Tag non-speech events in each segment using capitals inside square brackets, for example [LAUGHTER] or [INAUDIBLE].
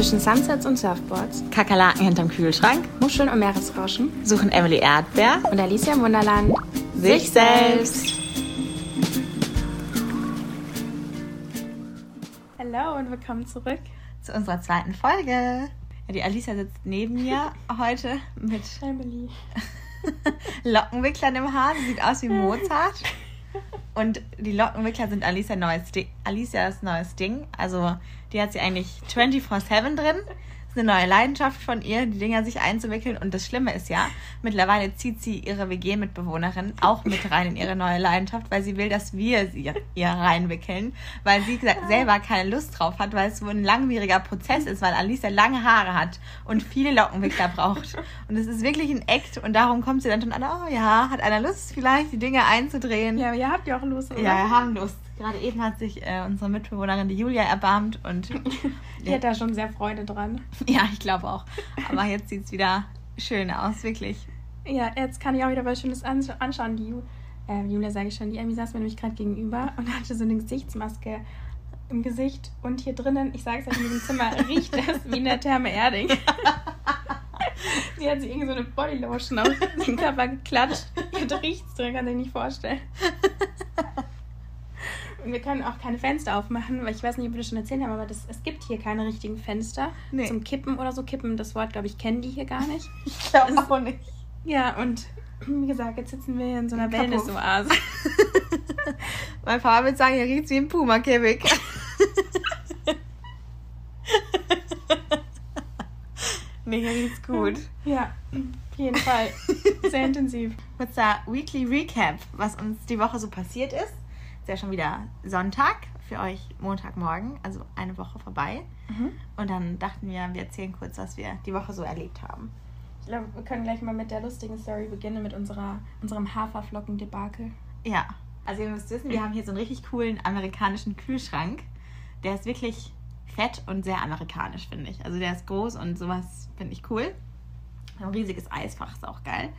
Zwischen Sunsets und Surfboards, Kakerlaken hinterm Kühlschrank, Muscheln und Meeresrauschen suchen Emily Erdbeer und Alicia im Wunderland sich selbst. Hallo und willkommen zurück. Zu unserer zweiten Folge. Ja, die Alicia sitzt neben mir [LAUGHS] heute mit Emily. [LAUGHS] Lockenwicklern im Haar. Sie sieht aus wie Mozart. [LAUGHS] Und die Lockenwickler sind Alicia neues Ding, Alicias neues Ding. Also die hat sie eigentlich 24-7 drin. Das ist eine neue Leidenschaft von ihr, die Dinger sich einzuwickeln. Und das Schlimme ist ja, mittlerweile zieht sie ihre WG-Mitbewohnerin auch mit rein in ihre neue Leidenschaft, weil sie will, dass wir sie ihr reinwickeln, weil sie selber keine Lust drauf hat, weil es so ein langwieriger Prozess ist, weil Alicia lange Haare hat und viele Lockenwickler braucht. Und es ist wirklich ein Act und darum kommt sie dann schon an, oh ja, hat einer Lust vielleicht, die Dinge einzudrehen. Ja, aber ihr habt ja auch Lust, oder? Ja, wir haben Lust. Gerade eben hat sich äh, unsere Mitbewohnerin, die Julia, erbarmt und [LAUGHS] [LAUGHS] Die hat da schon sehr Freude dran. ja, ich glaube auch. Aber jetzt sieht es wieder schön aus, wirklich. Ja, jetzt kann ich auch wieder was Schönes ansch- anschauen. Die Ju äh, Julia, sage ich schon, die Emmy saß mir nämlich gerade gegenüber und hatte so eine Gesichtsmaske im Gesicht. Und hier drinnen, ich sage es euch, in diesem Zimmer [LAUGHS] riecht es wie in der Therme Erding. Die hat sich irgendwie so eine Bodylotion auf den Körper geklatscht. Hier riecht es drin, kann sich nicht vorstellen. Und wir können auch keine Fenster aufmachen, weil ich weiß nicht, ob wir das schon erzählt haben, aber das, es gibt hier keine richtigen Fenster Nee. zum Kippen oder so. Kippen, das Wort, glaube ich, kennen die hier gar nicht. [LAUGHS] Ich glaube auch nicht. Ja, und wie gesagt, jetzt sitzen wir hier in so einer. Wellness-Oase. [LAUGHS] Mein Papa würde sagen, hier riecht wie ein Puma-Käfig. [LAUGHS] nee, hier riecht's gut. Ja, auf jeden Fall. Sehr intensiv. Kurzer Weekly Recap, was uns die Woche so passiert ist. Ja schon wieder Sonntag, für euch Montagmorgen, also eine Woche vorbei. Und dann dachten wir, wir erzählen kurz, was wir die Woche so erlebt haben. Ich glaube, wir können gleich mal mit der lustigen Story beginnen, mit unserer, unserem Haferflocken-Debakel. Ja, also ihr müsst wissen, wir haben hier so einen richtig coolen amerikanischen Kühlschrank. Der ist wirklich fett und sehr amerikanisch, finde ich. Also der ist groß und sowas finde ich cool. Ein riesiges Eisfach ist auch geil.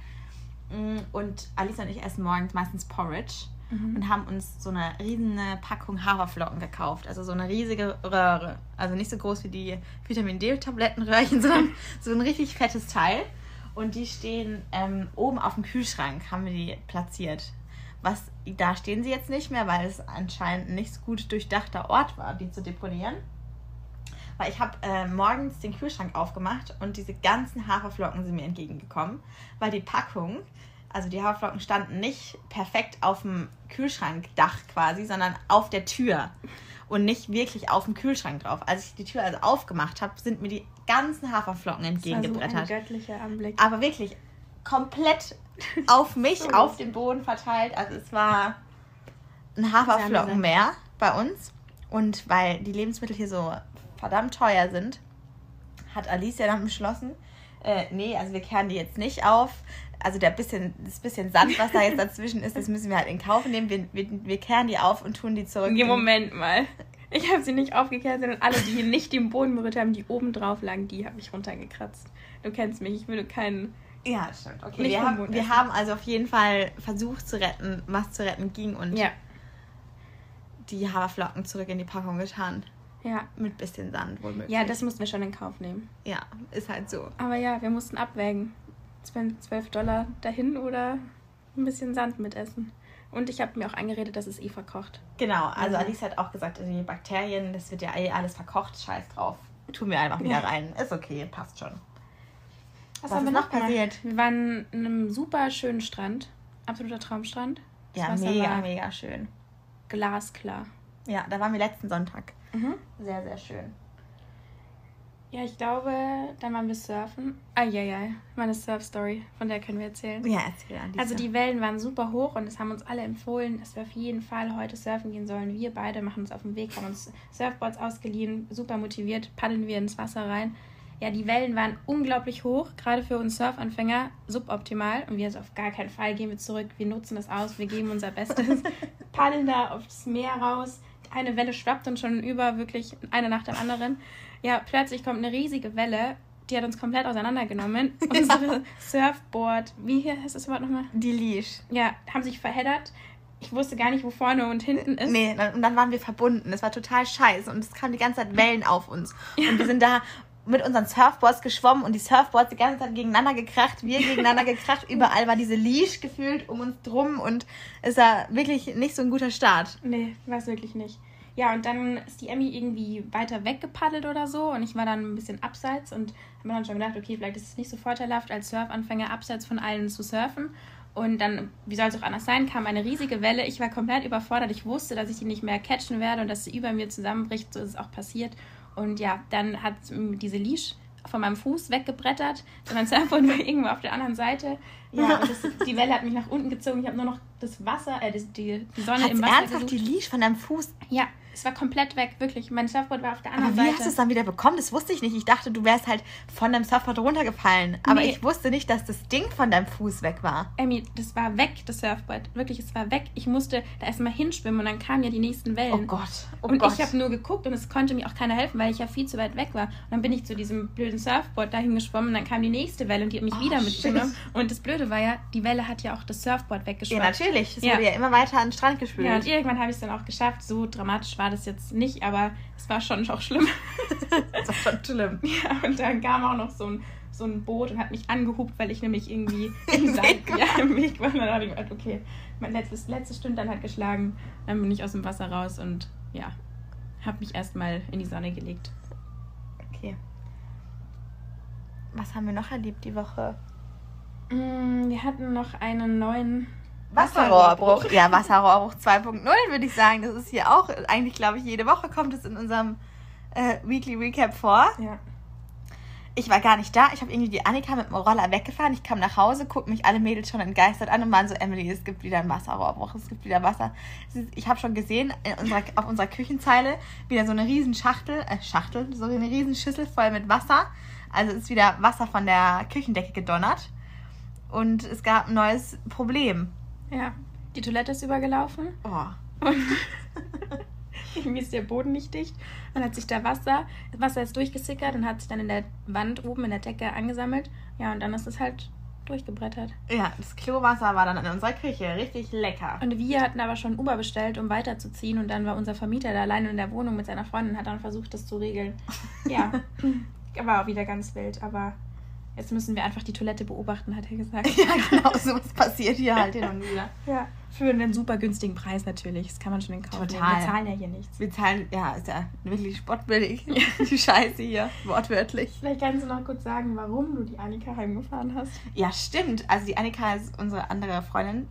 Mm, Und Alisa und ich essen morgens meistens Porridge und haben uns so eine riesige Packung Haferflocken gekauft. Also so eine riesige Röhre. Also nicht so groß wie die Vitamin D-Tablettenröhrchen, [LAUGHS] sondern so ein richtig fettes Teil. Und die stehen ähm, oben auf dem Kühlschrank, haben wir die platziert. Was, da stehen sie jetzt nicht mehr, weil es anscheinend ein nicht so gut durchdachter Ort war, die zu deponieren. Weil ich habe äh, morgens den Kühlschrank aufgemacht und diese ganzen Haferflocken sind mir entgegengekommen, weil die Packung, also die Haferflocken standen nicht perfekt auf dem Kühlschrankdach quasi, sondern auf der Tür und nicht wirklich auf dem Kühlschrank drauf. Als ich die Tür also aufgemacht habe, sind mir die ganzen Haferflocken Das war so ein entgegengebrettert. göttlicher Anblick. Aber wirklich komplett auf mich, [LAUGHS] So. auf den Boden verteilt. Also es war ein Sehr Haferflocken amüsant. mehr bei uns. Und weil die Lebensmittel hier so verdammt teuer sind, hat Alicia dann beschlossen, äh, nee, also wir kehren die jetzt nicht auf. Also der bisschen, das bisschen Sand, was da jetzt dazwischen ist, das müssen wir halt in Kauf nehmen. Wir, wir, wir kehren die auf und tun die zurück. Nee, Moment mal. Ich habe sie nicht aufgekehrt, sondern alle, die hier nicht den Boden berührt haben, die oben drauf lagen, die habe ich runtergekratzt. Du kennst mich, ich würde keinen. Ja, stimmt. Okay, wir haben, wir haben also auf jeden Fall versucht zu retten, was zu retten ging und Ja, die Haferflocken zurück in die Packung getan. ja. Mit bisschen Sand wohl möglich. Ja, das mussten wir schon in Kauf nehmen. Ja, ist halt so. Aber ja, wir mussten abwägen. 12 Dollar dahin oder ein bisschen Sand mitessen. Und ich habe mir auch eingeredet, dass es eh verkocht. Genau, also Mhm. Alice hat auch gesagt, die Bakterien, das wird ja eh alles verkocht, scheiß drauf. Tun wir einfach wieder rein. Ist okay, passt schon. Was haben ist wir noch passiert? Wir waren an einem super schönen Strand. Absoluter Traumstrand. Das Ja, Wasser mega, mega schön. glasklar. Ja, da waren wir letzten Sonntag. Mhm. Sehr, sehr schön. Ja, ich glaube, dann waren wir surfen. Ah, ja, ja. Meine Surf-Story, von der können wir erzählen. Ja, erzähl an Also die Wellen waren super hoch und es haben uns alle empfohlen, dass wir auf jeden Fall heute surfen gehen sollen. Wir beide machen uns auf den Weg, haben uns Surfboards ausgeliehen, super motiviert, paddeln wir ins Wasser rein. Ja, die Wellen waren unglaublich hoch, gerade für uns Surfanfänger suboptimal. Und wir so auf gar keinen Fall gehen wir zurück, wir nutzen das aus, wir geben unser Bestes, [LAUGHS] paddeln da aufs Meer raus. Eine Welle schwappt uns schon über, wirklich eine nach der anderen. Ja, plötzlich kommt eine riesige Welle, die hat uns komplett auseinandergenommen. [LAUGHS] Unsere Surfboard, wie hier heißt das Wort nochmal? Die Leash. ja, haben sich verheddert. Ich wusste gar nicht, wo vorne und hinten ist. Nee, und dann waren wir verbunden. Das war total scheiße und es kamen die ganze Zeit Wellen auf uns. Und wir sind da mit unseren Surfboards geschwommen und die Surfboards die ganze Zeit gegeneinander gekracht, wir gegeneinander gekracht. [LAUGHS] Überall war diese Leash gefühlt um uns drum und es war wirklich nicht so ein guter Start. Nee, war es wirklich nicht. Ja, und dann ist die Emmy irgendwie weiter weggepaddelt oder so und ich war dann ein bisschen abseits und habe mir dann schon gedacht, okay, vielleicht ist es nicht so vorteilhaft, als Surfanfänger abseits von allen zu surfen. Und dann, wie soll es auch anders sein, kam eine riesige Welle. Ich war komplett überfordert. Ich wusste, dass ich die nicht mehr catchen werde und dass sie über mir zusammenbricht. So ist es auch passiert. Und ja, dann hat diese Leash von meinem Fuß weggebrettert. Und mein Surfboard war [LAUGHS] irgendwo auf der anderen Seite. Ja, und das, die Welle hat mich nach unten gezogen. Ich habe nur noch das Wasser, äh, die, die Sonne Hat's im Wasser ernsthaft die Leash von deinem Fuß? Ja, es war komplett weg, wirklich. Mein Surfboard war auf der anderen Aber wie Seite. hast du es dann wieder bekommen? Das wusste ich nicht. Ich dachte, du wärst halt von deinem Surfboard runtergefallen. Aber Nee. ich wusste nicht, dass das Ding von deinem Fuß weg war. Emmy, das war weg, das Surfboard. Wirklich, es war weg. Ich musste da erstmal hinschwimmen und dann kamen ja die nächsten Wellen. Oh Gott. Oh und Gott. ich habe nur geguckt und es konnte mir auch keiner helfen, weil ich ja viel zu weit weg war. Und dann bin ich zu diesem blöden Surfboard dahin geschwommen und dann kam die nächste Welle und die hat mich Oh, wieder mitgenommen. Und das Blöde war ja, die Welle hat ja auch das Surfboard ja, weggeschwemmt. natürlich. Es Ja. wurde ja immer weiter an den Strand gespült. Ja, und irgendwann habe ich es dann auch geschafft. So dramatisch war das jetzt nicht, aber es war schon auch schlimm. [LAUGHS] das war schon schlimm. Ja, und dann kam auch noch so ein, so ein Boot und hat mich angehupt, weil ich nämlich irgendwie [LAUGHS] Im war. ja, im Weg war. Und dann dachte ich mir, okay, mein letztes, letzte Stündlein hat geschlagen. Dann bin ich aus dem Wasser raus und ja, habe mich erstmal in die Sonne gelegt. Okay. Was haben wir noch erlebt die Woche? Mm, Wir hatten noch einen neuen Wasserrohrbruch. Ja, Wasserrohrbruch 2.0 würde ich sagen. Das ist hier auch, eigentlich glaube ich, jede Woche kommt es in unserem äh, Weekly Recap vor. Ja. Ich war gar nicht da. Ich habe irgendwie die Annika mit dem Roller weggefahren. Ich kam nach Hause, guckten mich alle Mädels schon entgeistert an und waren so, Emily, es gibt wieder einen Wasserrohrbruch, es gibt wieder Wasser. Ich habe schon gesehen, unserer, auf unserer Küchenzeile wieder so eine riesen Schachtel, äh, Schachtel, so eine riesen Schüssel voll mit Wasser. Also ist wieder Wasser von der Küchendecke gedonnert. Und es gab ein neues Problem. Ja. Die Toilette ist übergelaufen. Oh. Und [LAUGHS] irgendwie ist der Boden nicht dicht. Dann hat sich da Wasser, das Wasser ist durchgesickert und hat sich dann in der Wand oben in der Decke angesammelt. Ja, und dann ist es halt durchgebrettert. Ja, das Klowasser war dann in unserer Küche. Richtig lecker. Und wir hatten aber schon Uber bestellt, um weiterzuziehen. Und dann war unser Vermieter da alleine in der Wohnung mit seiner Freundin und hat dann versucht, das zu regeln. Ja, [LAUGHS] war auch wieder ganz wild. Aber jetzt müssen wir einfach die Toilette beobachten, hat er gesagt. [LAUGHS] Ja, genau, sowas passiert hier halt hin und wieder. [LAUGHS] Ja, für einen super günstigen Preis natürlich. Das kann man schon in Kauf nehmen. Total. Wir zahlen ja hier nichts. Wir zahlen, ja, ist ja wirklich spottbillig. [LAUGHS] Die Scheiße hier, wortwörtlich. Vielleicht kannst du noch kurz sagen, warum du die Annika heimgefahren hast. Ja, stimmt. Also die Annika ist unsere andere Freundin,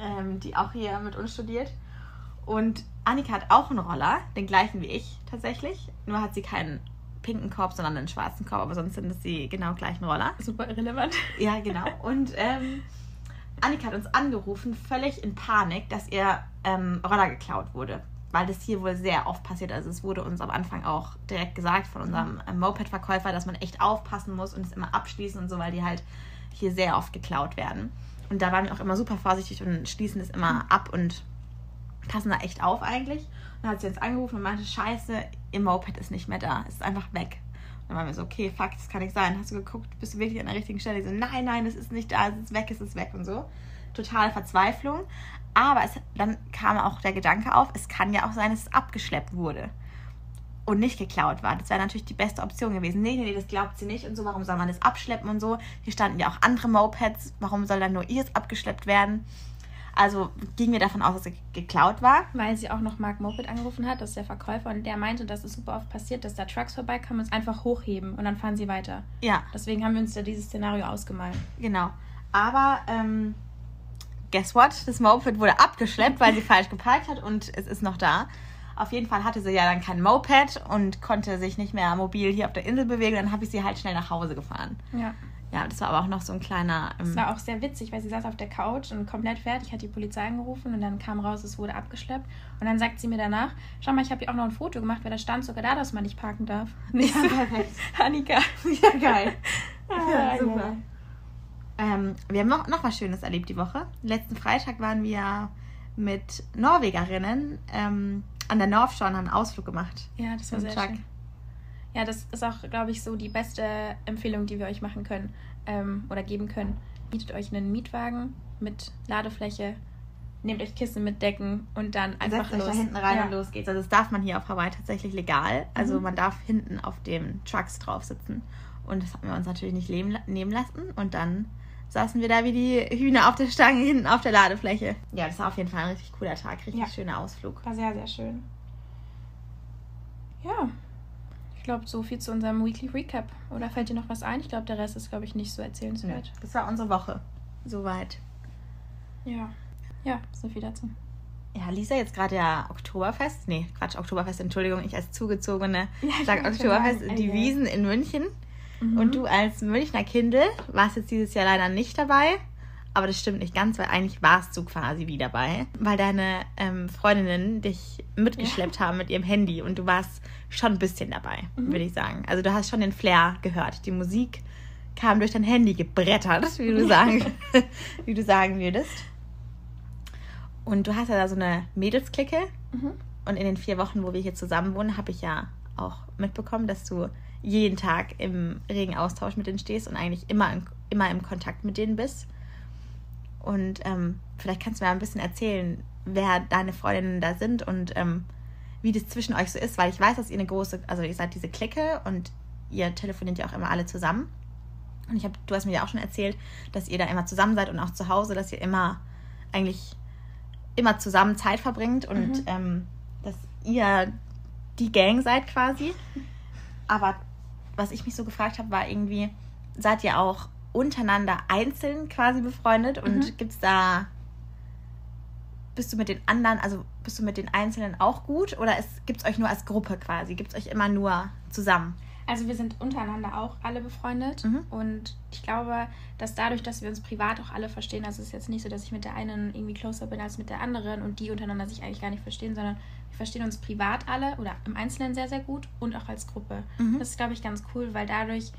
ähm, die auch hier mit uns studiert. Und Annika hat auch einen Roller, den gleichen wie ich tatsächlich. Nur hat sie keinen pinken Korb, sondern einen schwarzen Korb. Aber sonst sind es die genau gleichen Roller. Super irrelevant. Ja, genau. Und ähm, Annika hat uns angerufen, völlig in Panik, dass ihr ähm, Roller geklaut wurde. Weil das hier wohl sehr oft passiert. Also es wurde uns am Anfang auch direkt gesagt von unserem ähm, Moped-Verkäufer, dass man echt aufpassen muss und es immer abschließen und so, weil die halt hier sehr oft geklaut werden. Und da waren wir auch immer super vorsichtig und schließen das immer ab und passen da echt auf eigentlich. Und dann hat sie uns angerufen und meinte, scheiße, ihr Moped ist nicht mehr da. Es ist einfach weg. Und dann waren wir so, okay, fuck, das kann nicht sein. Hast du geguckt, bist du wirklich an der richtigen Stelle? Die so, nein, nein, es ist nicht da, es ist weg, es ist weg und so. Totale Verzweiflung. Aber es, dann kam auch der Gedanke auf, es kann ja auch sein, dass es abgeschleppt wurde und nicht geklaut war. Das wäre natürlich die beste Option gewesen. Nee, nee, nee, das glaubt sie nicht und so. Warum soll man das abschleppen und so? Hier standen ja auch andere Mopeds. Warum soll dann nur ihrs abgeschleppt werden? Also ging wir davon aus, dass es geklaut war. Weil sie auch noch Mark Moped angerufen hat, das ist der Verkäufer, und der meinte, dass es super oft passiert, dass da Trucks vorbeikommen und es einfach hochheben und dann fahren sie weiter. Ja, Deswegen haben wir uns da dieses Szenario ausgemalt. genau. Aber ähm, guess what? Das Moped wurde abgeschleppt, weil sie [LAUGHS] falsch geparkt hat und es ist noch da. Auf jeden Fall hatte sie ja dann kein Moped und konnte sich nicht mehr mobil hier auf der Insel bewegen. Dann habe ich sie halt schnell nach Hause gefahren. Ja. Ja, das war aber auch noch so ein kleiner. Es Ähm, war auch sehr witzig, weil sie saß auf der Couch und komplett fertig, hat die Polizei angerufen und dann kam raus, es wurde abgeschleppt. Und dann sagt sie mir danach, schau mal, ich habe hier auch noch ein Foto gemacht, weil da stand sogar da, dass man nicht parken darf. [LAUGHS] Nicht so, perfekt. Annika. Ja, geil. [LAUGHS] Ah, Ja, super. ja. Ähm, wir haben noch, noch was Schönes erlebt die Woche. Letzten Freitag waren wir mit Norwegerinnen ähm, an der North Shore und haben einen Ausflug gemacht. Ja, das war sehr Chuck. schön. Ja, das ist auch, glaube ich, so die beste Empfehlung, die wir euch machen können ähm, oder geben können. Mietet euch einen Mietwagen mit Ladefläche nehmt euch Kissen mit Decken und dann einfach Setzt euch los. da hinten rein ja. und los geht's. Also das darf man hier auf Hawaii tatsächlich legal. Also Mhm. man darf hinten auf dem Trucks drauf sitzen. Und das haben wir uns natürlich nicht leben, nehmen lassen. Und dann saßen wir da wie die Hühner auf der Stange hinten auf der Ladefläche. Ja, das war auf jeden Fall ein richtig cooler Tag, richtig Ja. schöner Ausflug. War sehr, sehr schön. Ja. Ich glaube, so viel zu unserem Weekly Recap. Oder fällt dir noch was ein? Ich glaube, der Rest ist, glaube ich, nicht so erzählenswert. Das war unsere Woche. Soweit. Ja. Ja, so viel dazu. Ja, Lisa jetzt gerade ja Oktoberfest. Nee, Quatsch, Oktoberfest, Entschuldigung, ich als Zugezogene [LAUGHS] Ja, ich sag wollte schon Oktoberfest, die ey. Wiesen in München. Mhm. Und du als Münchner Kindel warst jetzt dieses Jahr leider nicht dabei. Aber das stimmt nicht ganz, weil eigentlich warst du quasi wie dabei. Weil deine ähm, Freundinnen dich mitgeschleppt haben mit ihrem Handy und du warst schon ein bisschen dabei, Mhm. würde ich sagen. Also du hast schon den Flair gehört. Die Musik kam durch dein Handy gebrettert, wie du sagen, [LAUGHS] wie du sagen würdest. Und du hast ja da so eine Mädelsklicke. Mhm. Und in den vier Wochen, wo wir hier zusammen wohnen, habe ich ja auch mitbekommen, dass du jeden Tag im regen Austausch mit denen stehst und eigentlich immer, in, immer im Kontakt mit denen bist. Und ähm, vielleicht kannst du mir ein bisschen erzählen, wer deine Freundinnen da sind und ähm, wie das zwischen euch so ist, weil ich weiß, dass ihr eine große, also ihr seid diese Clique und ihr telefoniert ja auch immer alle zusammen. Und ich habe, du hast mir ja auch schon erzählt, dass ihr da immer zusammen seid und auch zu Hause, dass ihr immer eigentlich immer zusammen Zeit verbringt und Mhm. ähm, dass ihr die Gang seid quasi. Aber was ich mich so gefragt habe, war irgendwie, seid ihr auch untereinander einzeln quasi befreundet und Mhm. gibt's da bist du mit den anderen, also bist du mit den Einzelnen auch gut oder gibt es euch nur als Gruppe quasi? Gibt es euch immer nur zusammen? Also wir sind untereinander auch alle befreundet Mhm. und ich glaube, dass dadurch, dass wir uns privat auch alle verstehen, also es ist jetzt nicht so, dass ich mit der einen irgendwie closer bin als mit der anderen und die untereinander sich eigentlich gar nicht verstehen, sondern wir verstehen uns privat alle oder im Einzelnen sehr, sehr gut und auch als Gruppe. Mhm. Das ist, glaube ich, ganz cool, weil dadurch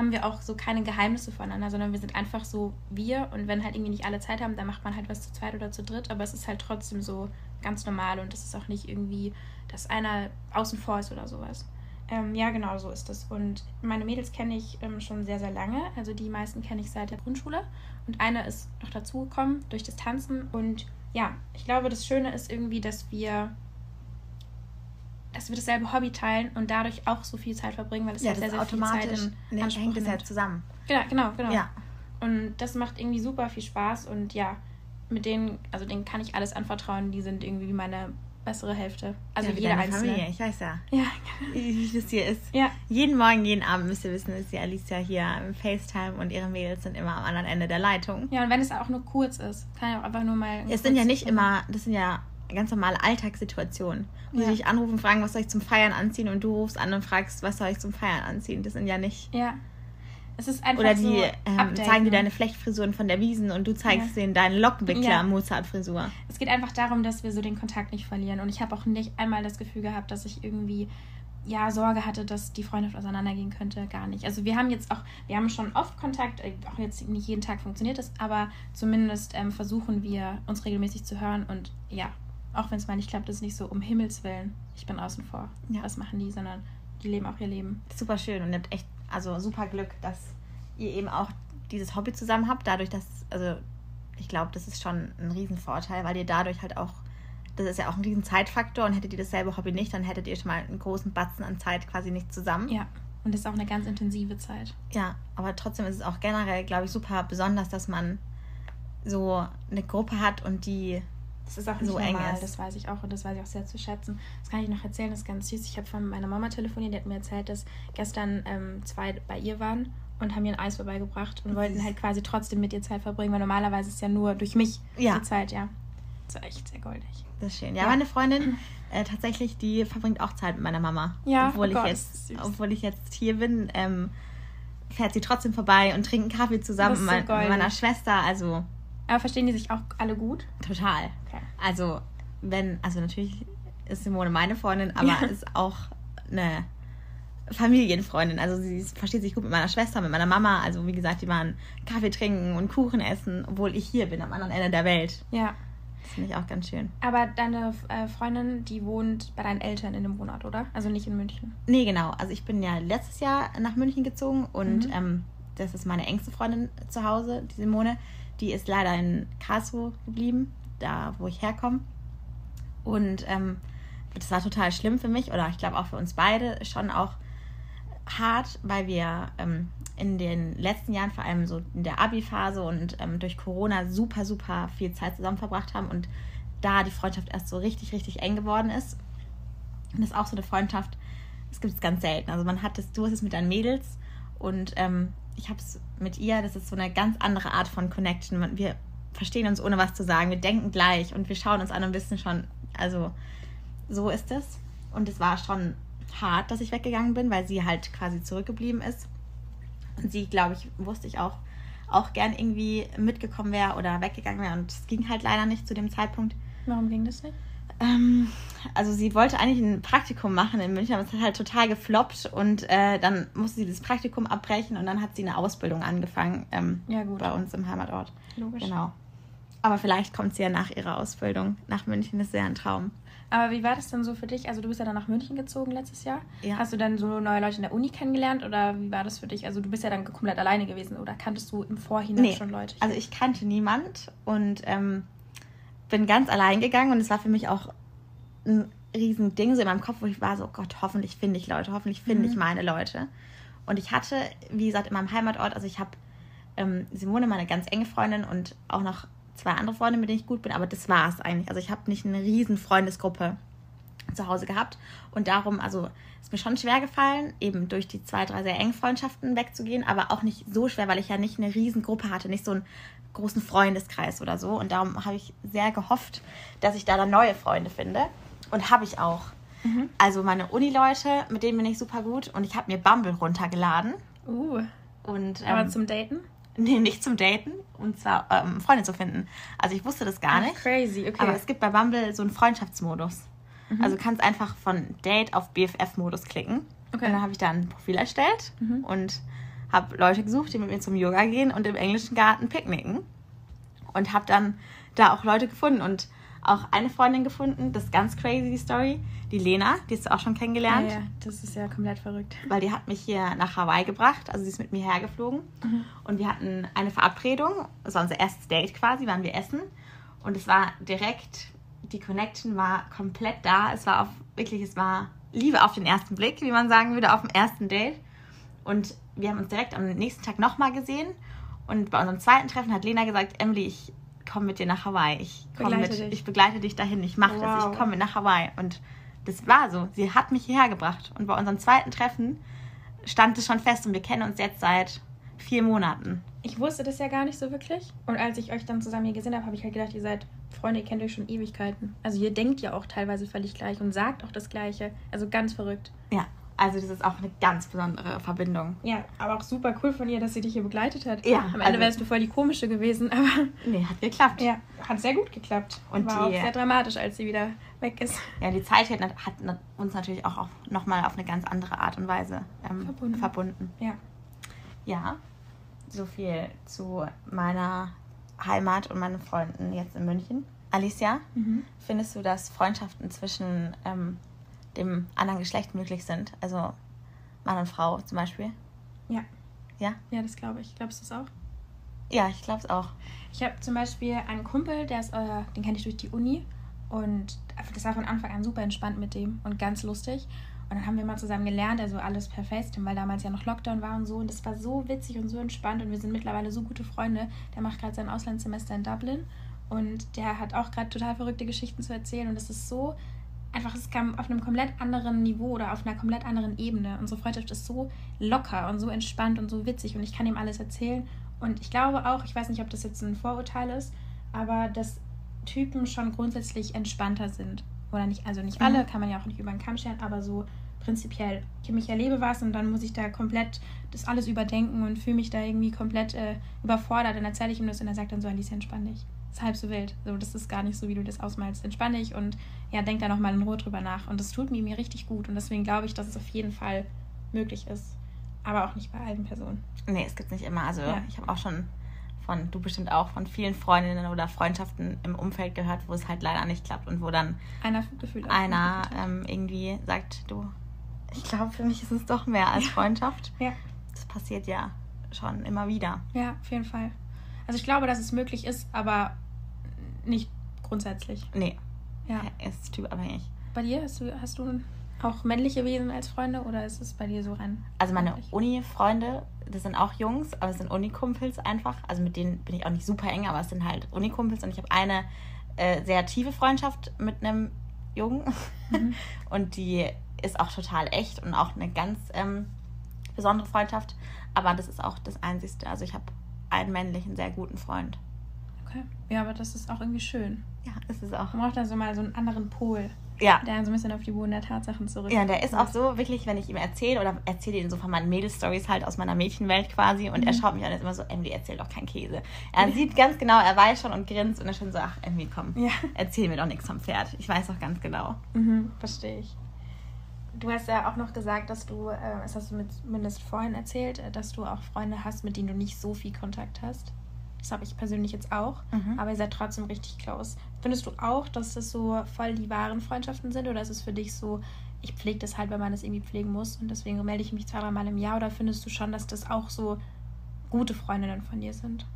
haben wir auch so keine Geheimnisse voneinander, sondern wir sind einfach so wir und wenn halt irgendwie nicht alle Zeit haben, dann macht man halt was zu zweit oder zu dritt, aber es ist halt trotzdem so ganz normal und es ist auch nicht irgendwie, dass einer außen vor ist oder sowas. Ähm, ja, genau so ist es. Und meine Mädels kenne ich ähm, schon sehr, sehr lange. Also die meisten kenne ich seit der Grundschule. Und eine ist noch dazugekommen durch das Tanzen. Und ja, ich glaube, das Schöne ist irgendwie, dass wir, dass wir dasselbe Hobby teilen und dadurch auch so viel Zeit verbringen, weil es Ja, halt sehr, sehr viel Zeit automatisch. in Nee, Anspruch hängt es ja nimmt. zusammen. Genau, genau, genau. Ja. Und das macht irgendwie super viel Spaß und ja, mit denen, also denen kann ich alles anvertrauen. Die sind irgendwie wie meine bessere Hälfte. Also ja, wie jeder einzelne. Familie, ich weiß ja. Ja, Wie das hier ist. ja, Jeden Morgen, jeden Abend müsst ihr wissen, ist die Alicia hier im FaceTime und ihre Mädels sind immer am anderen Ende der Leitung. ja. Und wenn es auch nur kurz ist, kann ja auch einfach nur mal. Es sind ja nicht immer, das sind ja ganz normale Alltagssituationen. Wo Ja. die dich anrufen, fragen, was soll ich zum Feiern anziehen und du rufst an und fragst, was soll ich zum Feiern anziehen. Das sind ja nicht. Ja. Es ist einfach Oder die so ähm, zeigen dir deine Flechtfrisuren von der Wiesen und du zeigst Ja. denen deine Lockenwickler Ja. Mozart-Frisur. Es geht einfach darum, dass wir so den Kontakt nicht verlieren. Und ich habe auch nicht einmal das Gefühl gehabt, dass ich irgendwie ja Sorge hatte, dass die Freundschaft auseinandergehen könnte. Gar nicht. Also wir haben jetzt auch, wir haben schon oft Kontakt, äh, auch jetzt nicht jeden Tag funktioniert das, aber zumindest ähm, versuchen wir uns regelmäßig zu hören und ja, auch wenn es mal nicht klappt, ist nicht so um Himmels Willen, ich bin außen vor. Ja. Was machen die, sondern die leben auch ihr Leben. Super schön und ihr habt echt, also super Glück, dass ihr eben auch dieses Hobby zusammen habt. Dadurch, dass, also ich glaube, das ist schon ein Riesenvorteil, weil ihr dadurch halt auch, das ist ja auch ein riesen Zeitfaktor und hättet ihr dasselbe Hobby nicht, dann hättet ihr schon mal einen großen Batzen an Zeit quasi nicht zusammen. Ja. Und das ist auch eine ganz intensive Zeit. Ja, aber trotzdem ist es auch generell, glaube ich, super besonders, dass man so eine Gruppe hat und die Das ist auch so eng normal, ist. das weiß ich auch und das weiß ich auch sehr zu schätzen. Das kann ich noch erzählen, das ist ganz süß. Ich habe von meiner Mama telefoniert, die hat mir erzählt, dass gestern ähm, zwei bei ihr waren und haben ihr ein Eis vorbeigebracht und wollten halt quasi trotzdem mit ihr Zeit verbringen, weil normalerweise ist ja nur durch mich Ja. die Zeit, ja. Das war echt sehr goldig. Das ist schön. Ja, Ja. meine Freundin äh, tatsächlich, die verbringt auch Zeit mit meiner Mama. Ja, obwohl oh ich Gott, jetzt, ist süß. obwohl ich jetzt hier bin, ähm, fährt sie trotzdem vorbei und trinkt einen Kaffee zusammen so mit meiner Schwester. Also Aber verstehen die sich auch alle gut? total. Okay. Also wenn, also natürlich ist Simone meine Freundin, aber Ja. ist auch eine Familienfreundin. Also sie versteht sich gut mit meiner Schwester, mit meiner Mama. Also wie gesagt, die waren Kaffee trinken und Kuchen essen, obwohl ich hier bin, am anderen Ende der Welt. Ja. Das finde ich auch ganz schön. Aber deine äh, Freundin, die wohnt bei deinen Eltern in dem Wohnort, oder? Also nicht in München. Nee, genau. Also ich bin ja letztes Jahr nach München gezogen und Mhm. ähm, das ist meine engste Freundin zu Hause, die Simone. Die ist leider in Karlsruhe geblieben da, wo ich herkomme. Und ähm, das war total schlimm für mich oder ich glaube auch für uns beide schon auch hart, weil wir ähm, in den letzten Jahren, vor allem so in der Abi-Phase und ähm, durch Corona super, super viel Zeit zusammen verbracht haben und da die Freundschaft erst so richtig, richtig eng geworden ist. Und das ist auch so eine Freundschaft, das gibt es ganz selten. Also man hat das, du hast es mit deinen Mädels und ähm, ich habe es mit ihr, das ist so eine ganz andere Art von Connection. Wir verstehen uns ohne was zu sagen, wir denken gleich und wir schauen uns an und wissen schon, also so ist es. Und es war schon hart, dass ich weggegangen bin, weil sie halt quasi zurückgeblieben ist. Und sie, glaube ich, wusste ich auch, auch gern irgendwie mitgekommen wäre oder weggegangen wäre. Und es ging halt leider nicht zu dem Zeitpunkt. Warum ging das nicht? Ähm, also sie wollte eigentlich ein Praktikum machen in München, aber es hat halt total gefloppt und äh, dann musste sie das Praktikum abbrechen und dann hat sie eine Ausbildung angefangen ähm, ja, gut. bei uns im Heimatort. Logisch. Genau. Aber vielleicht kommt sie ja nach ihrer Ausbildung nach München, das ist ja ein Traum. Aber wie war das denn so für dich? Also du bist ja dann nach München gezogen letztes Jahr. Ja. Hast du dann so neue Leute in der Uni kennengelernt oder wie war das für dich? Also du bist ja dann komplett alleine gewesen oder kanntest du im Vorhinein Nee, schon Leute? Also ich kannte niemand und ähm, bin ganz allein gegangen und es war für mich auch ein riesen Ding so in meinem Kopf, wo ich war so, oh Gott, hoffentlich finde ich Leute, hoffentlich finde ich meine Leute. Und ich hatte, wie gesagt, in meinem Heimatort, also ich habe ähm, Simone, meine ganz enge Freundin und auch noch zwei andere Freunde, mit denen ich gut bin, aber das war es eigentlich. Also ich habe nicht eine riesen Freundesgruppe zu Hause gehabt. Und darum, also ist mir schon schwer gefallen, eben durch die zwei, drei sehr engen Freundschaften wegzugehen, aber auch nicht so schwer, weil ich ja nicht eine riesen Gruppe hatte, nicht so einen großen Freundeskreis oder so. Und darum habe ich sehr gehofft, dass ich da dann neue Freunde finde. Und habe ich auch. Also meine Uni-Leute, mit denen bin ich super gut. Und ich habe mir Bumble runtergeladen. Uh, und aber ähm, zum Daten? Nee, nicht zum Daten. Und zwar ähm, Freunde zu finden. Also ich wusste das gar Ach, nicht. crazy, okay. Aber es gibt bei Bumble so einen Freundschaftsmodus. Also du kannst einfach von Date auf BFF-Modus klicken. Okay. Und dann habe ich da ein Profil erstellt Mhm. und habe Leute gesucht, die mit mir zum Yoga gehen und im englischen Garten picknicken. Und habe dann da auch Leute gefunden und auch eine Freundin gefunden. Das ist ganz crazy, die Story. Die Lena, die hast du auch schon ja, kennengelernt. ja, das ist ja komplett verrückt. Weil die hat mich hier nach Hawaii gebracht. Also sie ist mit mir hergeflogen. Und wir hatten eine Verabredung. Das war unser erstes Date quasi, waren wir essen. Und es war direkt, die Connection war komplett da. Es war auf, wirklich, es war Liebe auf den ersten Blick, wie man sagen würde, auf dem ersten Date. Und wir haben uns direkt am nächsten Tag nochmal gesehen. Und bei unserem zweiten Treffen hat Lena gesagt, Emily, ich komme mit dir nach Hawaii. Ich komme Begleite mit, dich. ich begleite dich dahin. Ich mache das. Wow. Ich komme nach Hawaii. Und das war so. Sie hat mich hierher gebracht. Und bei unserem zweiten Treffen stand es schon fest und wir kennen uns jetzt seit vier Monaten. Ich wusste das ja gar nicht so wirklich. Und als ich euch dann zusammen hier gesehen habe, habe ich halt gedacht, ihr seid Freunde, ihr kennt euch schon Ewigkeiten. Also ihr denkt ja auch teilweise völlig gleich und sagt auch das Gleiche. Also ganz verrückt. Ja, also das ist auch eine ganz besondere Verbindung. Ja, aber auch super cool von ihr, dass sie dich hier begleitet hat. Ja, Am Ende also- wärst du voll die komische gewesen, [LAUGHS] aber Nee, hat geklappt. ja, hat sehr gut geklappt. Und war auch die- sehr dramatisch, als sie wieder weg ist. Ja, die Zeit hat, hat uns natürlich auch nochmal auf eine ganz andere Art und Weise ähm, Verbunden. verbunden. Ja. Ja, so viel zu meiner Heimat und meinen Freunden jetzt in München. Alicia, Mhm. findest du, dass Freundschaften zwischen ähm, dem anderen Geschlecht möglich sind? Also Mann und Frau zum Beispiel? Ja. Ja? Ja, das glaube ich. Glaubst du es auch? Ja, ich glaube es auch. Ich habe zum Beispiel einen Kumpel, der ist, äh, den kenne ich durch die Uni. Und das war von Anfang an super entspannt mit dem und ganz lustig. Und dann haben wir mal zusammen gelernt, also alles per FaceTime, weil damals ja noch Lockdown war und so. Und das war so witzig und so entspannt. Und wir sind mittlerweile so gute Freunde. Der macht gerade sein Auslandssemester in Dublin. Und der hat auch gerade total verrückte Geschichten zu erzählen. Und das ist so einfach, es kam auf einem komplett anderen Niveau oder auf einer komplett anderen Ebene. Unsere Freundschaft ist so locker und so entspannt und so witzig. Und ich kann ihm alles erzählen. Und ich glaube auch, ich weiß nicht, ob das jetzt ein Vorurteil ist, aber dass Typen schon grundsätzlich entspannter sind. Oder nicht, also nicht alle, Mhm. kann man ja auch nicht über den Kamm scheren, aber so prinzipiell. Ich, mich erlebe was und dann muss ich da komplett das alles überdenken und fühle mich da irgendwie komplett äh, überfordert. Dann erzähle ich ihm das und er sagt dann so, Alice, entspann dich. Ist halb so wild. So, das ist gar nicht so, wie du das ausmalst. Entspann dich und ja, denk da nochmal in Ruhe drüber nach. Und das tut mir, mir richtig gut. Und deswegen glaube ich, dass es auf jeden Fall möglich ist. Aber auch nicht bei allen Personen. Nee, es gibt nicht immer. Also Ja. ich habe auch schon von, du bestimmt auch, von vielen Freundinnen oder Freundschaften im Umfeld gehört, wo es halt leider nicht klappt und wo dann Einer Gefühl einer ähm, irgendwie sagt, du, ich glaube, für mich ist es doch mehr als Freundschaft. Ja. Das passiert ja schon immer wieder. Ja, auf jeden Fall. Also ich glaube, dass es möglich ist, aber nicht grundsätzlich. Nee. Ja. Ist typabhängig. Bei dir hast du, hast du auch männliche Wesen als Freunde oder ist es bei dir so rein? Also meine? Uni-Freunde, das sind auch Jungs, aber es sind Unikumpels einfach. Also mit denen bin ich auch nicht super eng, aber es sind halt Unikumpels und ich habe eine äh, sehr tiefe Freundschaft mit einem Jungen Mhm. [LAUGHS] und die ist auch total echt und auch eine ganz ähm, besondere Freundschaft. Aber das ist auch das Einzige. Also ich habe einen männlichen, sehr guten Freund. Okay. Ja, aber das ist auch irgendwie schön. Ja, ist es auch. Man braucht da so mal so einen anderen Pol, Ja. der so ein bisschen auf die Boden der Tatsachen zurück. Ja, der ist auch so, wirklich, wenn ich ihm erzähle oder erzähle ihm so von meinen Mädel-Stories halt aus meiner Mädchenwelt quasi und er Mhm. schaut mich an und ist immer so, Emily, erzähl doch keinen Käse. Er sieht ganz genau, er weiß schon und grinst und ist schon so, ach, Emily, komm, Ja. erzähl mir doch nichts vom Pferd. Ich weiß doch ganz genau. Mhm, verstehe ich. Du hast ja auch noch gesagt, dass du, äh, das hast du mit, zumindest vorhin erzählt, äh, dass du auch Freunde hast, mit denen du nicht so viel Kontakt hast. Das habe ich persönlich jetzt auch, Mhm. aber ihr seid trotzdem richtig close. Findest du auch, dass das so voll die wahren Freundschaften sind oder ist es für dich so, ich pflege das halt, weil man das irgendwie pflegen muss und deswegen melde ich mich zwei, dreimal im Jahr oder findest du schon, dass das auch so gute Freundinnen von dir sind?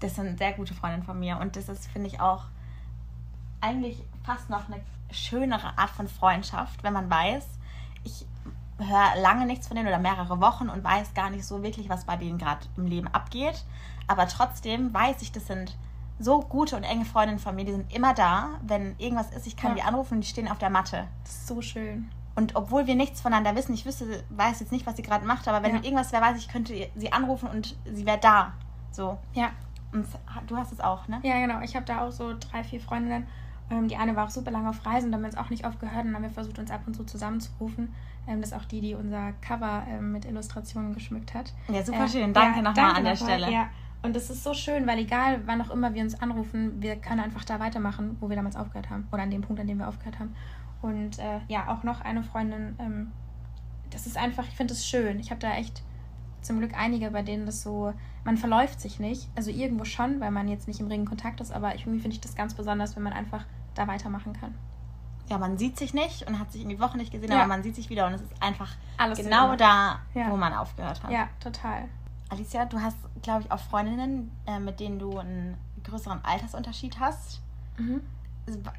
Das sind sehr gute Freundinnen von mir und das ist, finde ich, auch eigentlich fast noch eine schönere Art von Freundschaft, wenn man weiß, ich höre lange nichts von denen oder mehrere Wochen und weiß gar nicht so wirklich, was bei denen gerade im Leben abgeht. Aber trotzdem weiß ich, das sind so gute und enge Freundinnen von mir, die sind immer da. Wenn irgendwas ist, ich kann Ja. die anrufen und die stehen auf der Matte. Das ist so schön. Und obwohl wir nichts voneinander wissen, ich wüsste, weiß jetzt nicht, was sie gerade macht, aber wenn Ja. irgendwas wäre, weiß ich, könnte sie anrufen und sie wäre da. So. Ja, Und du hast es auch, ne? Ja, genau. Ich habe da auch so drei, vier Freundinnen. Ähm, die eine war auch super lange auf Reisen, da haben wir uns auch nicht aufgehört und dann haben wir versucht, uns ab und zu zusammenzurufen. Ähm, das ist auch die, die unser Cover ähm, mit Illustrationen geschmückt hat. Ja, super Äh, schön. Danke ja, nochmal an der nochmal. Stelle. Ja, und das ist so schön, weil egal, wann auch immer wir uns anrufen, wir können einfach da weitermachen, wo wir damals aufgehört haben. Oder an dem Punkt, an dem wir aufgehört haben. Und äh, ja, auch noch eine Freundin, ähm, das ist einfach, ich finde es schön. Ich habe da echt zum Glück einige, bei denen das so, man verläuft sich nicht. Also irgendwo schon, weil man jetzt nicht im regen Kontakt ist, aber irgendwie finde ich das ganz besonders, wenn man einfach da weitermachen kann. ja, man sieht sich nicht und hat sich in die Woche nicht gesehen, Ja. aber man sieht sich wieder und es ist einfach Alles genau da, Ja. wo man aufgehört hat. Ja, total. Alicia, du hast, glaube ich, auch Freundinnen, äh, mit denen du einen größeren Altersunterschied hast. Mhm.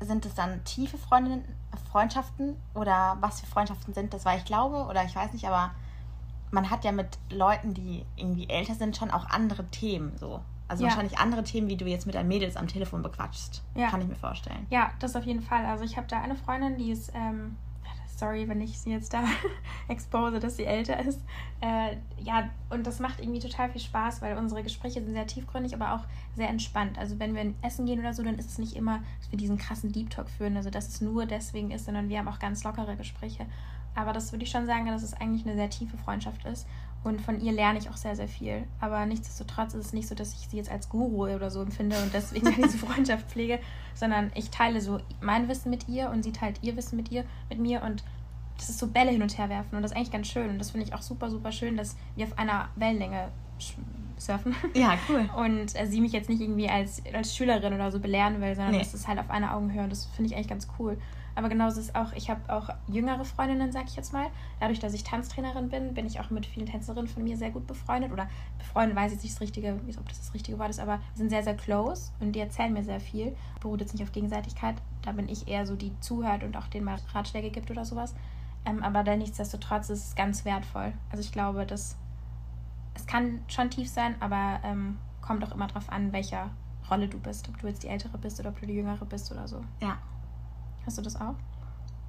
Sind es dann tiefe Freundinnen, Freundschaften oder was für Freundschaften sind das? Weil ich glaube, oder ich weiß nicht, aber man hat ja mit Leuten, die irgendwie älter sind, schon auch andere Themen so. Also Ja. wahrscheinlich andere Themen, wie du jetzt mit deinen Mädels am Telefon bequatschst. Ja. Kann ich mir vorstellen. Ja, das auf jeden Fall. Also ich habe da eine Freundin, die ist, ähm, sorry, wenn ich sie jetzt da [LAUGHS] expose, dass sie älter ist. Äh, ja, und das macht irgendwie total viel Spaß, weil unsere Gespräche sind sehr tiefgründig, aber auch sehr entspannt. Also wenn wir essen gehen oder so, dann ist es nicht immer, dass wir diesen krassen Deep Talk führen, also dass es nur deswegen ist, sondern wir haben auch ganz lockere Gespräche. Aber das würde ich schon sagen, dass es eigentlich eine sehr tiefe Freundschaft ist. Und von ihr lerne ich auch sehr, sehr viel. Aber nichtsdestotrotz ist es nicht so, dass ich sie jetzt als Guru oder so empfinde und deswegen [LAUGHS] diese Freundschaft pflege, sondern ich teile so mein Wissen mit ihr und sie teilt ihr Wissen mit ihr, mit mir und das ist so Bälle hin und her werfen und das ist eigentlich ganz schön. Und das finde ich auch super, super schön, dass wir auf einer Wellenlänge surfen. [LAUGHS] Ja, cool. Und äh, sie mich jetzt nicht irgendwie als, als Schülerin oder so belehren will, sondern Nee. das ist halt auf einer Augenhöhe und das finde ich eigentlich ganz cool. Aber genauso ist auch, ich habe auch jüngere Freundinnen, sag ich jetzt mal. Dadurch, dass ich Tanztrainerin bin, bin ich auch mit vielen Tänzerinnen von mir sehr gut befreundet. Oder befreundet weiß jetzt nicht das richtige, ob das das richtige Wort ist, aber sind sehr, sehr close und die erzählen mir sehr viel. Beruht jetzt nicht auf Gegenseitigkeit. Da bin ich eher so, die zuhört und auch denen mal Ratschläge gibt oder sowas. Ähm, aber dann nichtsdestotrotz ist es ganz wertvoll. Also ich glaube, dass es kann schon tief sein, aber ähm, kommt auch immer drauf an, welcher Rolle du bist. Ob du jetzt die Ältere bist oder ob du die Jüngere bist oder so. Ja. Hast du das auch?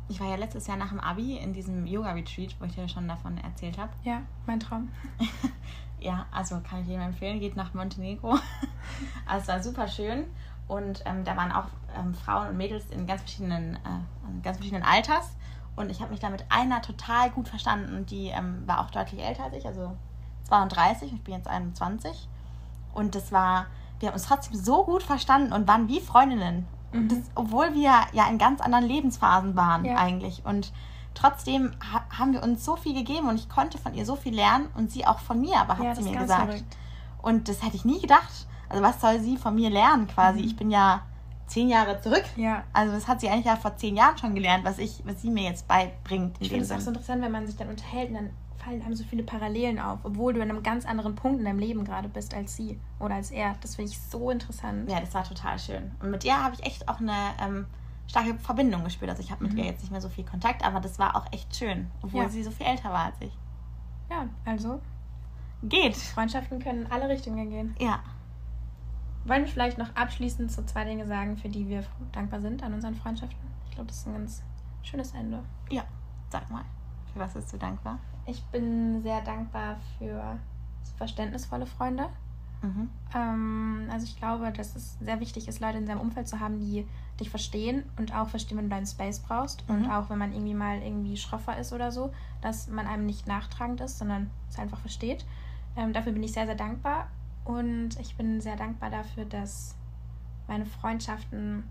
Ich war ja letztes Jahr nach dem Abi in diesem Yoga-Retreat, wo ich dir schon davon erzählt habe. Ja, mein Traum. [LAUGHS] Ja, also kann ich jedem empfehlen, geht nach Montenegro. [LAUGHS] also es war super schön. Und ähm, da waren auch ähm, Frauen und Mädels in ganz verschiedenen, äh, ganz verschiedenen Alters. Und ich habe mich da mit einer total gut verstanden. Und die ähm, war auch deutlich älter als ich, also 32 und ich bin jetzt 21. Und das war, wir haben uns trotzdem so gut verstanden und waren wie Freundinnen. Und das, obwohl wir ja in ganz anderen Lebensphasen waren Ja. eigentlich. Und trotzdem ha haben wir uns so viel gegeben und ich konnte von ihr so viel lernen und sie auch von mir, aber hat ja, sie mir gesagt. verrückt. Und das hätte ich nie gedacht. Also was soll sie von mir lernen quasi? Mhm. Ich bin ja zehn Jahre zurück. Ja. Also das hat sie eigentlich ja vor zehn Jahren schon gelernt, was ich, was sie mir jetzt beibringt. In Ich finde es auch so interessant, wenn man sich dann unterhält und dann fallen einem so viele Parallelen auf, obwohl du in einem ganz anderen Punkt in deinem Leben gerade bist als sie oder als er. Das finde ich so interessant. Ja, das war total schön. Und mit ihr habe ich echt auch eine ähm, starke Verbindung gespürt. Also ich habe mit Mhm. ihr jetzt nicht mehr so viel Kontakt, aber das war auch echt schön, obwohl Ja. sie so viel älter war als ich. Ja, also Geht. Freundschaften können in alle Richtungen gehen. Ja. Wollen wir vielleicht noch abschließend so zwei Dinge sagen, für die wir dankbar sind an unseren Freundschaften? Ich glaube, das ist ein ganz schönes Ende. Ja. Sag mal. Für was bist du dankbar? Ich bin sehr dankbar für verständnisvolle Freunde. Mhm. Ähm, also ich glaube, dass es sehr wichtig ist, Leute in seinem Umfeld zu haben, die dich verstehen und auch verstehen, wenn du deinen Space brauchst. Und Mhm. auch wenn man irgendwie mal irgendwie schroffer ist oder so, dass man einem nicht nachtragend ist, sondern es einfach versteht. Ähm, dafür bin ich sehr, sehr dankbar. Und ich bin sehr dankbar dafür, dass meine Freundschaften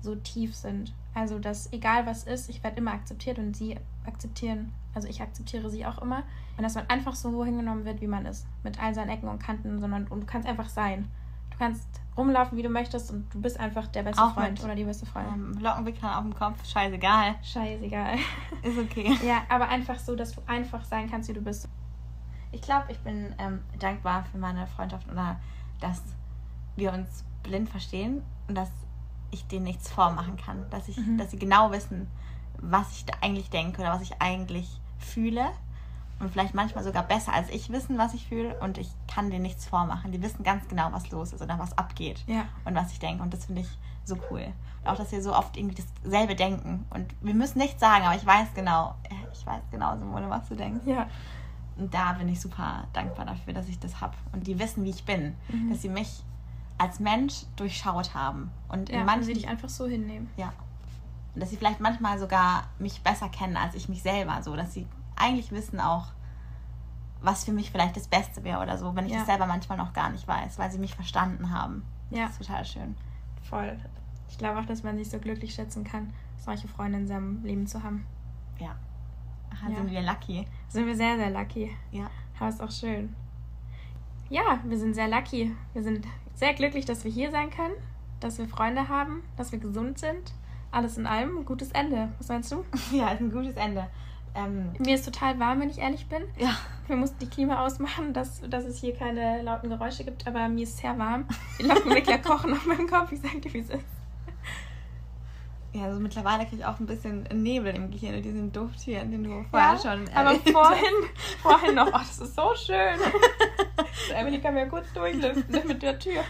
so tief sind. Also, dass egal was ist, ich werde immer akzeptiert und sie akzeptieren, also ich akzeptiere sie auch immer. Und dass man einfach so hingenommen wird, wie man ist. Mit all seinen Ecken und Kanten, sondern und du kannst einfach sein. Du kannst rumlaufen, wie du möchtest und du bist einfach der beste Auch Freund oder die beste Freundin. Ähm, Lockenwicklern auf dem Kopf, scheißegal. Scheißegal. [LAUGHS] Ist okay. [LAUGHS] Ja, aber einfach so, dass du einfach sein kannst, wie du bist. Ich glaube, ich bin ähm, dankbar für meine Freundschaft oder dass wir uns blind verstehen und dass ich denen nichts vormachen kann. Dass, ich, Mhm. dass sie genau wissen, was ich da eigentlich denke oder was ich eigentlich fühle. Und vielleicht manchmal sogar besser als ich wissen, was ich fühle. Und ich kann denen nichts vormachen. Die wissen ganz genau, was los ist oder was abgeht Ja. und was ich denke. Und das finde ich so cool. Und auch, dass wir so oft irgendwie dasselbe denken. Und wir müssen nichts sagen, aber ich weiß genau, ich weiß genau, Simone, was du denkst. Ja. Und da bin ich super dankbar dafür, dass ich das habe. Und die wissen, wie ich bin. Mhm. Dass sie mich als Mensch durchschaut haben. Und in Ja, und manchen, sie dich einfach so hinnehmen. ja. Und dass sie vielleicht manchmal sogar mich besser kennen als ich mich selber. So, dass sie eigentlich wissen auch, was für mich vielleicht das Beste wäre oder so, wenn ich Ja. es selber manchmal noch gar nicht weiß, weil sie mich verstanden haben. Ja. Das ist total schön. Voll. Ich glaube auch, dass man sich so glücklich schätzen kann, solche Freunde in seinem Leben zu haben. Ja. Aha, Ja. sind wir lucky. Sind wir sehr, sehr lucky. Ja. Aber ist auch schön. Ja, wir sind sehr lucky. Wir sind sehr glücklich, dass wir hier sein können, dass wir Freunde haben, dass wir gesund sind. Alles in allem ein gutes Ende. Was meinst du? [LAUGHS] Ja, ist ein gutes Ende. Ähm, Mir ist total warm, wenn ich ehrlich bin. ja. Wir mussten die Klima ausmachen, dass, dass es hier keine lauten Geräusche gibt, aber mir ist sehr warm. Die Lockenwickler kochen auf meinem Kopf. Ich sag dir, wie es ist. Ja, also mittlerweile kriege ich auch ein bisschen Nebel im Gehirn und diesen Duft hier, den du vorher schon aber erwähnt [LAUGHS] vorhin, vorhin noch, oh, das ist so schön. [LAUGHS] Emily kann mir kurz durchlüften mit der Tür.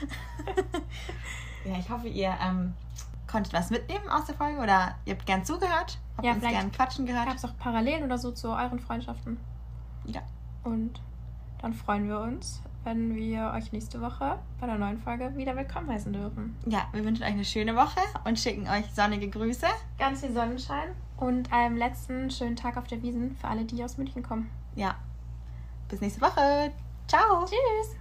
Ja, ich hoffe, ihr ähm, konntet was mitnehmen aus der Folge oder ihr habt gern zugehört, habt Ja, uns gern quatschen gehört. Gab es auch Parallelen oder so zu euren Freundschaften? Ja. Und dann freuen wir uns, wenn wir euch nächste Woche bei der neuen Folge wieder willkommen heißen dürfen. Ja, wir wünschen euch eine schöne Woche und schicken euch sonnige Grüße. Ganz viel Sonnenschein und einen letzten schönen Tag auf der Wiesen für alle, die aus München kommen. Ja, bis nächste Woche. Ciao. Tschüss!